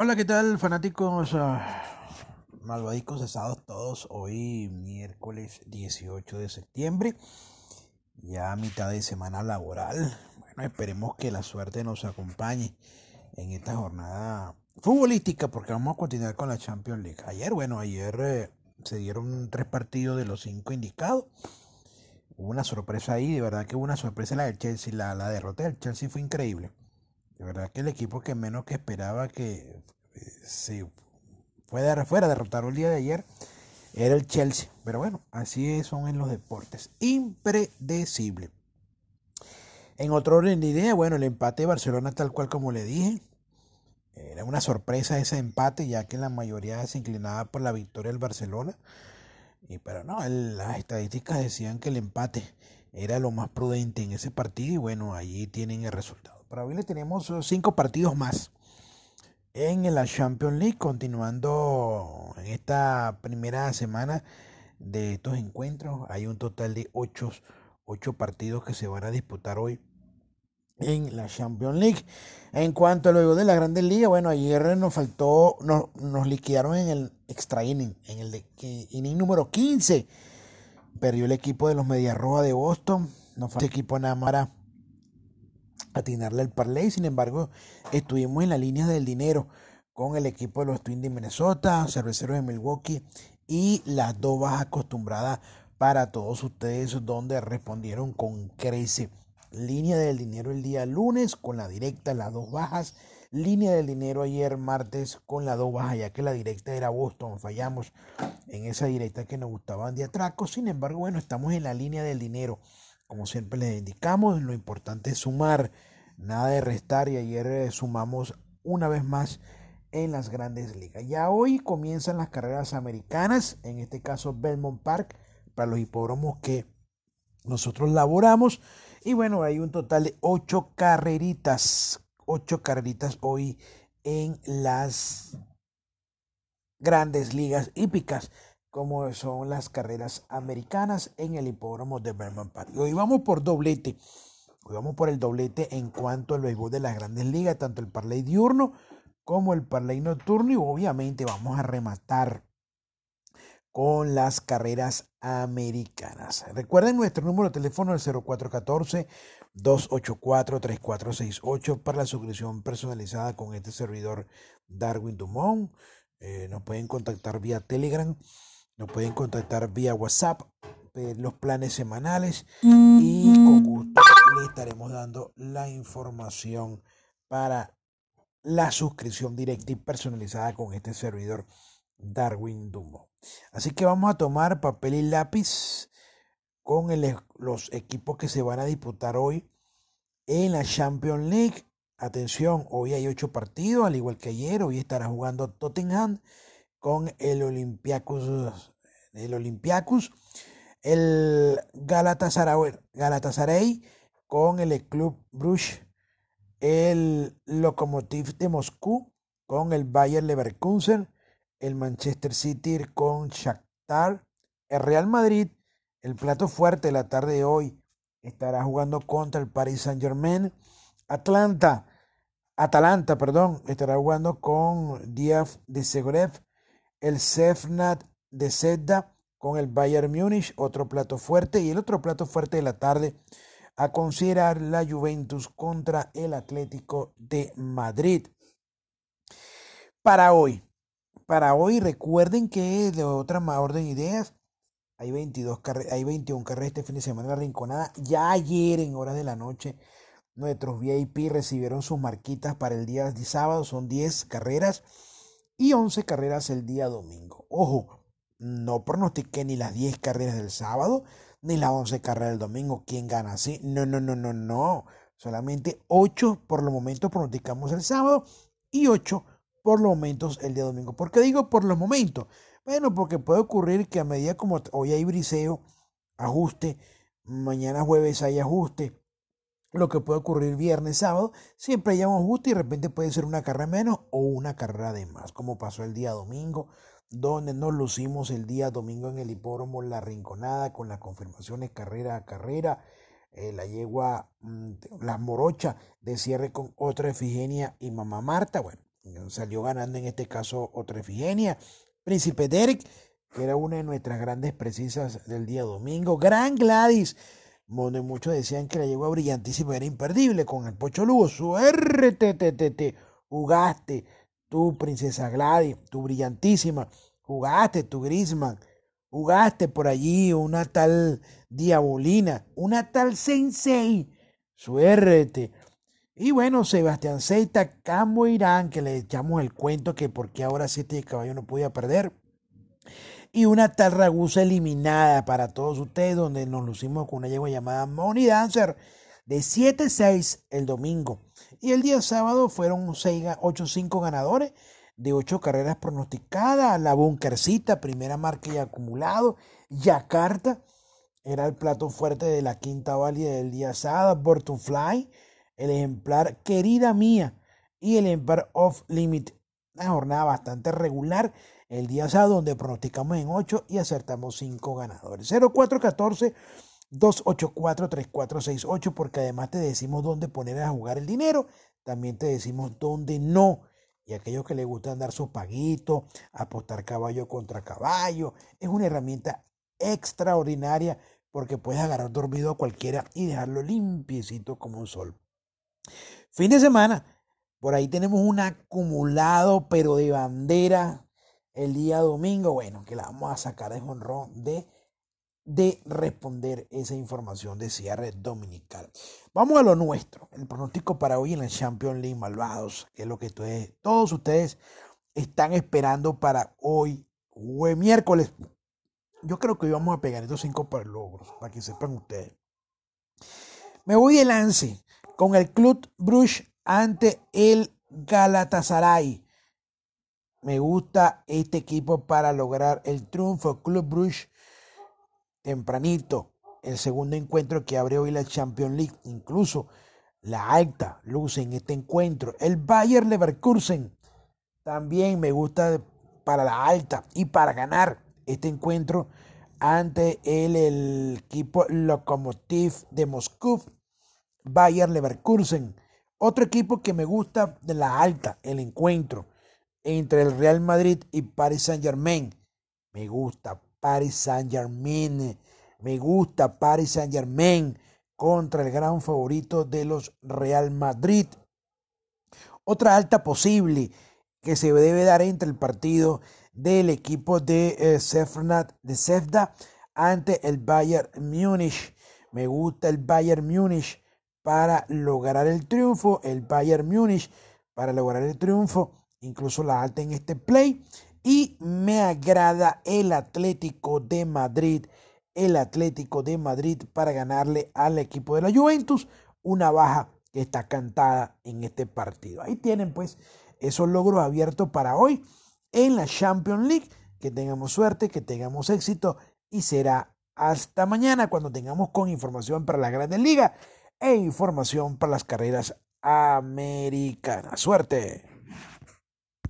Hola, ¿qué tal, fanáticos ah, malvadicos cesados todos? Hoy, miércoles 18 de septiembre, ya mitad de semana laboral. Bueno, esperemos que la suerte nos acompañe en esta jornada futbolística, porque vamos a continuar con la Champions League. Ayer, bueno, ayer eh, se dieron tres partidos de los cinco indicados. Hubo una sorpresa ahí, de verdad que hubo una sorpresa la del Chelsea, la, la derrota del Chelsea fue increíble. De verdad que el equipo que menos que esperaba que eh, se fuera, fuera derrotado el día de ayer era el Chelsea. Pero bueno, así son en los deportes. Impredecible. En otro orden de idea, bueno, el empate de Barcelona tal cual como le dije. Era una sorpresa ese empate, ya que la mayoría se inclinaba por la victoria del Barcelona. Y, pero no, las estadísticas decían que el empate era lo más prudente en ese partido y bueno, allí tienen el resultado. Para hoy le tenemos eh, cinco partidos más en la Champions League, continuando en esta primera semana de estos encuentros. Hay un total de ocho, partidos que se van a disputar hoy en la Champions League. En cuanto a luego de la Grandes Ligas, bueno, ayer nos faltó, nos, nos liquidaron en el extra inning, en el inning número 15. Perdió el equipo de los Medias Rojas de Boston. No fue equipo nada más atinarle el parlay. Sin embargo, estuvimos en la línea del dinero con el equipo de los Twins de Minnesota, Cerveceros de Milwaukee y las dos bajas acostumbradas para todos ustedes, donde respondieron con crece. Línea del dinero el día lunes con la directa, las dos bajas. Línea del dinero ayer martes con la dos bajas, ya que la directa era Boston. Fallamos en esa directa que nos gustaban de atraco. Sin embargo, bueno, estamos en la línea del dinero. Como siempre les indicamos, lo importante es sumar, nada de restar y ayer eh, sumamos una vez más en las grandes ligas. Ya hoy comienzan las carreras americanas, en este caso Belmont Park, para los hipódromos que nosotros laboramos. Y bueno, hay un total de ocho carreritas, ocho carreritas hoy en las grandes ligas hípicas como son las carreras americanas en el hipódromo de Berman Park. Hoy vamos por doblete. Hoy vamos por el doblete en cuanto al béisbol de las grandes ligas, tanto el parlay diurno como el parlay nocturno y obviamente vamos a rematar con las carreras americanas. Recuerden nuestro número de teléfono el 0414 284 3468 para la suscripción personalizada con este servidor Darwin Dumont. Eh, nos pueden contactar vía Telegram nos pueden contactar vía WhatsApp, pedir los planes semanales y con gusto les estaremos dando la información para la suscripción directa y personalizada con este servidor Darwin Dumbo. Así que vamos a tomar papel y lápiz con los equipos que se van a disputar hoy en la Champions League. Atención, hoy hay ocho partidos, al igual que ayer. Hoy estará jugando Tottenham con el Olympiacos, el el Galatasaray, Galatasaray con el Club Bruges, el Lokomotiv de Moscú con el Bayer Leverkusen, el Manchester City con Shakhtar, el Real Madrid, el plato fuerte de la tarde de hoy estará jugando contra el Paris Saint Germain, Atlanta, Atalanta, perdón, estará jugando con Díaz de Segorev el Sefnat de Sedda con el Bayern Múnich, otro plato fuerte, y el otro plato fuerte de la tarde a considerar la Juventus contra el Atlético de Madrid. Para hoy, para hoy recuerden que de otra orden de ideas, hay 22 hay 21 carreras este fin de semana en la Rinconada. Ya ayer en horas de la noche nuestros VIP recibieron sus marquitas para el día de sábado, son 10 carreras y 11 carreras el día domingo. Ojo, no pronostiqué ni las 10 carreras del sábado ni las 11 carreras del domingo. ¿Quién gana así? No, no, no, no, no. Solamente 8 por los momentos pronosticamos el sábado y 8 por los momentos el día domingo. ¿Por qué digo por los momentos? Bueno, porque puede ocurrir que a medida como hoy hay briseo, ajuste, mañana jueves hay ajuste, lo que puede ocurrir viernes, sábado, siempre un ajuste y de repente puede ser una carrera menos o una carrera de más, como pasó el día domingo, donde nos lucimos el día domingo en el hipódromo La Rinconada con las confirmaciones carrera a carrera, eh, la yegua, mm, la morocha de cierre con otra Efigenia y mamá Marta, bueno, Salió ganando en este caso otra Efigenia. Príncipe Derek, que era una de nuestras grandes precisas del día domingo. Gran Gladys, donde muchos decían que la yegua brillantísima era imperdible con el Pocho Lugo. Suerte, te, te, te, jugaste, tú, princesa Gladys, tu brillantísima. Jugaste, tu Grisman. Jugaste por allí una tal Diabolina, una tal Sensei. Suerte. Y bueno, Sebastián Seita, Cambo Irán, que le echamos el cuento que porque ahora siete caballo no podía perder. Y una tal Ragusa eliminada para todos ustedes, donde nos lucimos con una yegua llamada Money Dancer de 7-6 el domingo. Y el día sábado fueron 8-5 ganadores de 8 carreras pronosticadas. La Bunkercita, primera marca y acumulado. Yakarta era el plato fuerte de la quinta válida del día sábado. Fly el ejemplar Querida Mía y el ejemplar Off Limit. Una jornada bastante regular el día sábado donde pronosticamos en 8 y acertamos 5 ganadores. 0414 284 3468 porque además te decimos dónde poner a jugar el dinero, también te decimos dónde no. Y aquellos que les gustan dar su paguito, apostar caballo contra caballo, es una herramienta extraordinaria porque puedes agarrar dormido a cualquiera y dejarlo limpiecito como un sol. Fin de semana, por ahí tenemos un acumulado, pero de bandera, el día domingo, bueno, que la vamos a sacar de jonrón de, de responder esa información de cierre dominical. Vamos a lo nuestro, el pronóstico para hoy en la Champions League Malvados, que es lo que ustedes, todos ustedes están esperando para hoy, miércoles. Yo creo que hoy vamos a pegar estos cinco para logros, para que sepan ustedes. Me voy de lance con el Club Bruges ante el Galatasaray. Me gusta este equipo para lograr el triunfo. Club Bruges tempranito. El segundo encuentro que abre hoy la Champions League. Incluso la alta luce en este encuentro. El Bayer Leverkusen también me gusta para la alta y para ganar este encuentro ante el, el equipo Lokomotiv de Moscú Bayer Leverkusen. Otro equipo que me gusta de la alta, el encuentro entre el Real Madrid y Paris Saint Germain. Me gusta Paris Saint Germain. Me gusta Paris Saint Germain contra el gran favorito de los Real Madrid. Otra alta posible que se debe dar entre el partido del equipo de eh, de Sefda ante el Bayern Múnich. Me gusta el Bayern Múnich para lograr el triunfo, el Bayern Múnich para lograr el triunfo, incluso la alta en este play. Y me agrada el Atlético de Madrid, el Atlético de Madrid para ganarle al equipo de la Juventus, una baja que está cantada en este partido. Ahí tienen pues esos logros abiertos para hoy en la Champions League. Que tengamos suerte, que tengamos éxito y será hasta mañana cuando tengamos con información para la Grandes Ligas e información para las carreras americanas. Suerte.